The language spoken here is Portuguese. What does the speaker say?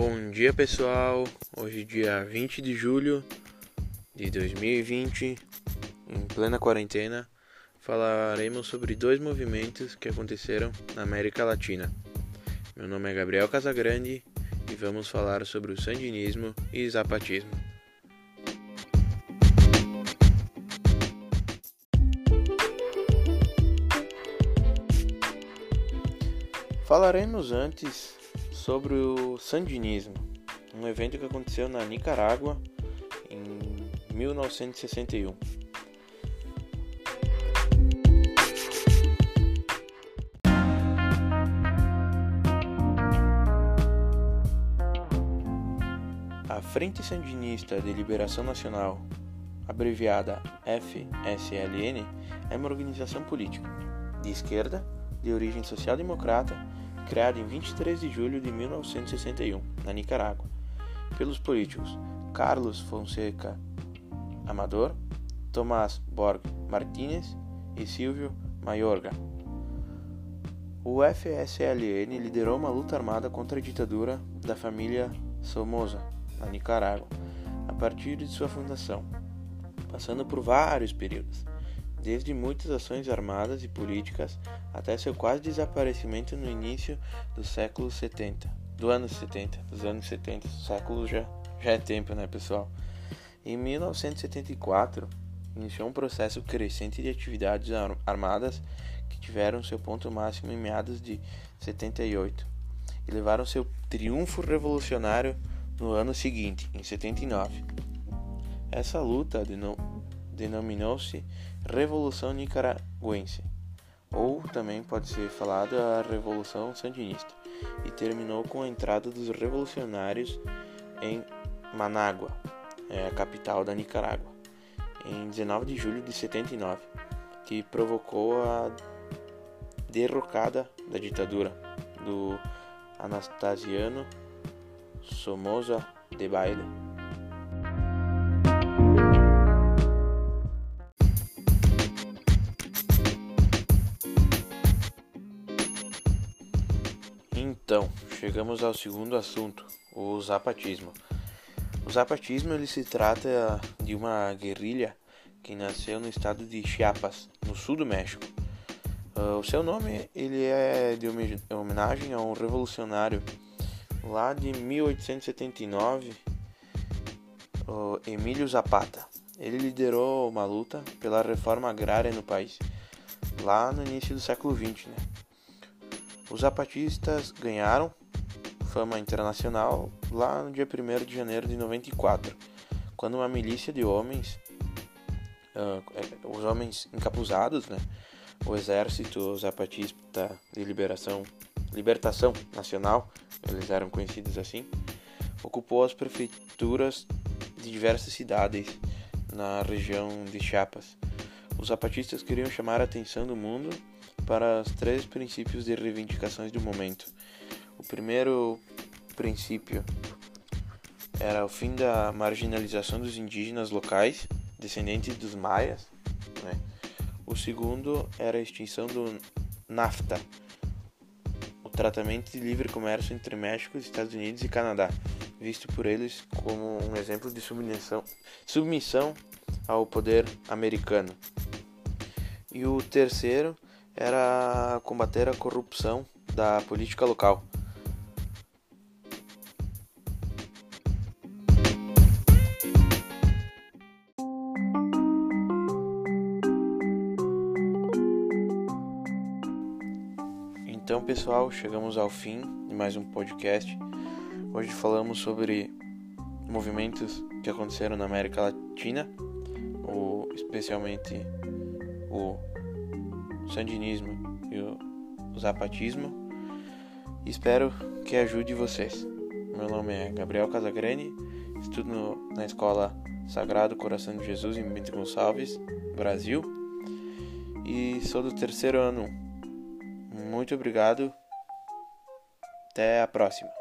Bom dia pessoal, hoje dia 20 de julho de 2020, em plena quarentena, falaremos sobre dois movimentos que aconteceram na América Latina. Meu nome é Gabriel Casagrande e vamos falar sobre o sandinismo e zapatismo. Falaremos antes sobre o Sandinismo, um evento que aconteceu na Nicarágua em 1961. A Frente Sandinista de Liberação Nacional, abreviada FSLN, é uma organização política de esquerda, de origem social-democrata criado em 23 de julho de 1961, na Nicarágua, pelos políticos Carlos Fonseca Amador, Tomás Borg Martínez e Silvio Mayorga. O FSLN liderou uma luta armada contra a ditadura da família Somoza, na Nicarágua, a partir de sua fundação, passando por vários períodos desde muitas ações armadas e políticas até seu quase desaparecimento no início do século 70, do ano 70, dos anos 70, século já, já é tempo, né, pessoal? Em 1974, iniciou um processo crescente de atividades armadas que tiveram seu ponto máximo em meados de 78 e levaram seu triunfo revolucionário no ano seguinte, em 79. Essa luta denominou-se Revolução Nicaragüense, ou também pode ser falada a Revolução Sandinista, e terminou com a entrada dos revolucionários em Manágua, é a capital da Nicarágua, em 19 de julho de 79, que provocou a derrocada da ditadura do Anastasiano Somoza de Baile. Então, chegamos ao segundo assunto, o zapatismo. O zapatismo ele se trata de uma guerrilha que nasceu no estado de Chiapas, no sul do México. Uh, o seu nome ele é de homenagem a um revolucionário lá de 1879, uh, Emílio Zapata. Ele liderou uma luta pela reforma agrária no país, lá no início do século XX, né? Os zapatistas ganharam fama internacional lá no dia 1 de janeiro de 94, quando uma milícia de homens, uh, os homens encapuzados, né, o exército zapatista de liberação, libertação nacional, eles eram conhecidos assim, ocupou as prefeituras de diversas cidades na região de Chiapas. Os zapatistas queriam chamar a atenção do mundo para os três princípios de reivindicações do momento. O primeiro princípio era o fim da marginalização dos indígenas locais, descendentes dos maias. Né? O segundo era a extinção do NAFTA, o tratamento de livre comércio entre México, Estados Unidos e Canadá, visto por eles como um exemplo de submissão, submissão ao poder americano. E o terceiro era combater a corrupção da política local. Então, pessoal, chegamos ao fim de mais um podcast. Hoje falamos sobre movimentos que aconteceram na América Latina, especialmente o sandinismo e o zapatismo. Espero que ajude vocês. Meu nome é Gabriel Casagrande, estudo no, na escola Sagrado Coração de Jesus em Bento Gonçalves, Brasil, e sou do terceiro ano. Muito obrigado. Até a próxima.